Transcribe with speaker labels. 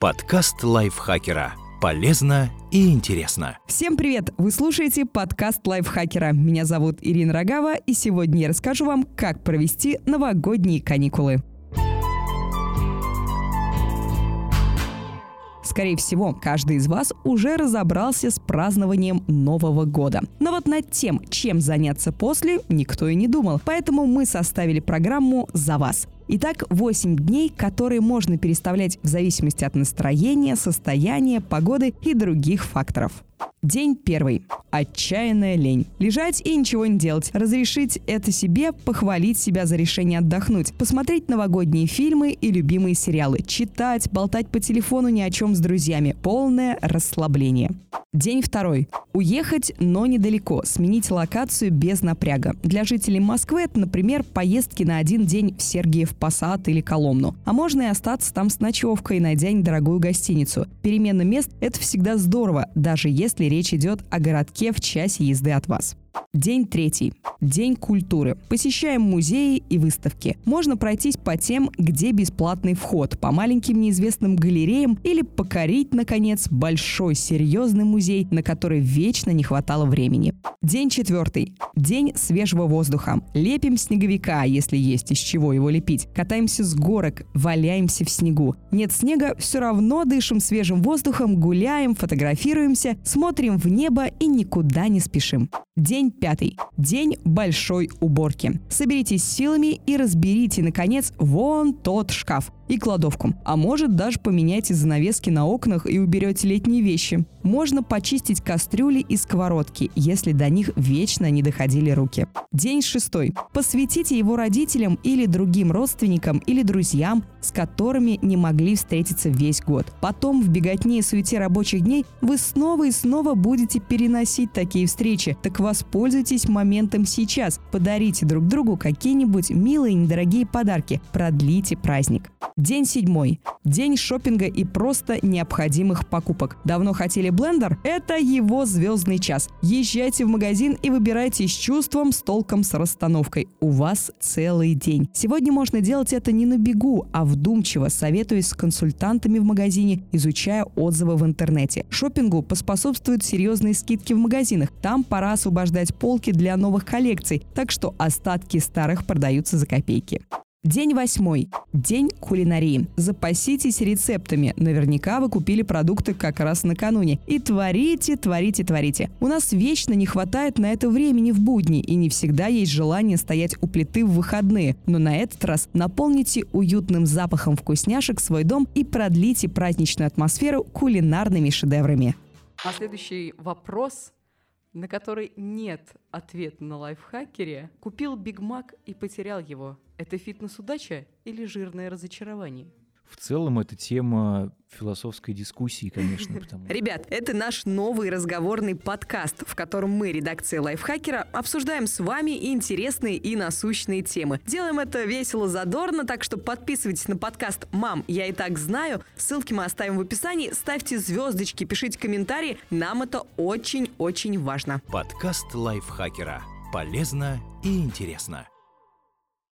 Speaker 1: Подкаст лайфхакера. Полезно и интересно.
Speaker 2: Всем привет! Вы слушаете подкаст лайфхакера. Меня зовут Ирина Рогава, и сегодня я расскажу вам, как провести новогодние каникулы. Скорее всего, каждый из вас уже разобрался с празднованием Нового года. Но вот над тем, чем заняться после, никто и не думал. Поэтому мы составили программу за вас. Итак, 8 дней, которые можно переставлять в зависимости от настроения, состояния, погоды и других факторов. День первый. Отчаянная лень. Лежать и ничего не делать. Разрешить это себе, похвалить себя за решение отдохнуть. Посмотреть новогодние фильмы и любимые сериалы. Читать, болтать по телефону ни о чем с друзьями. Полное расслабление. День второй. Уехать, но недалеко. Сменить локацию без напряга. Для жителей Москвы это, например, поездки на один день в Сергиев Посад или Коломну. А можно и остаться там с ночевкой, найдя недорогую гостиницу. Перемена мест – это всегда здорово, даже если речь идет о городке в часе езды от вас. День третий. День культуры. Посещаем музеи и выставки. Можно пройтись по тем, где бесплатный вход, по маленьким неизвестным галереям или покорить, наконец, большой серьезный музей, на который вечно не хватало времени. День четвертый. День свежего воздуха. Лепим снеговика, если есть из чего его лепить. Катаемся с горок, валяемся в снегу. Нет снега, все равно дышим свежим воздухом, гуляем, фотографируемся, смотрим в небо и никуда не спешим. День пятый. День большой уборки. Соберитесь силами и разберите, наконец, вон тот шкаф и кладовку. А может, даже поменяйте занавески на окнах и уберете летние вещи. Можно почистить кастрюли и сковородки, если до них вечно не доходили руки. День шестой. Посвятите его родителям или другим родственникам или друзьям, с которыми не могли встретиться весь год. Потом в беготне и суете рабочих дней вы снова и снова будете переносить такие встречи. Так воспользуйтесь моментом сейчас. Подарите друг другу какие-нибудь милые недорогие подарки. Продлите праздник. День седьмой. День шопинга и просто необходимых покупок. Давно хотели блендер? Это его звездный час. Езжайте в магазин и выбирайте с чувством, с толком, с расстановкой. У вас целый день. Сегодня можно делать это не на бегу, а вдумчиво, советуясь с консультантами в магазине, изучая отзывы в интернете. Шопингу поспособствуют серьезные скидки в магазинах. Там пора освобождать полки для новых коллекций, так что остатки старых продаются за копейки. День восьмой. День кулинарии. Запаситесь рецептами. Наверняка вы купили продукты как раз накануне. И творите, творите, творите. У нас вечно не хватает на это времени в будни, и не всегда есть желание стоять у плиты в выходные. Но на этот раз наполните уютным запахом вкусняшек свой дом и продлите праздничную атмосферу кулинарными шедеврами.
Speaker 3: А следующий вопрос на который нет ответа на лайфхакере, купил Биг Мак и потерял его. Это фитнес-удача или жирное разочарование?
Speaker 4: В целом это тема философской дискуссии, конечно. Потому...
Speaker 2: Ребят, это наш новый разговорный подкаст, в котором мы, редакция Лайфхакера, обсуждаем с вами интересные и насущные темы. Делаем это весело, задорно, так что подписывайтесь на подкаст «Мам, я и так знаю». Ссылки мы оставим в описании. Ставьте звездочки, пишите комментарии. Нам это очень-очень важно.
Speaker 1: Подкаст лайфхакера. Полезно и интересно.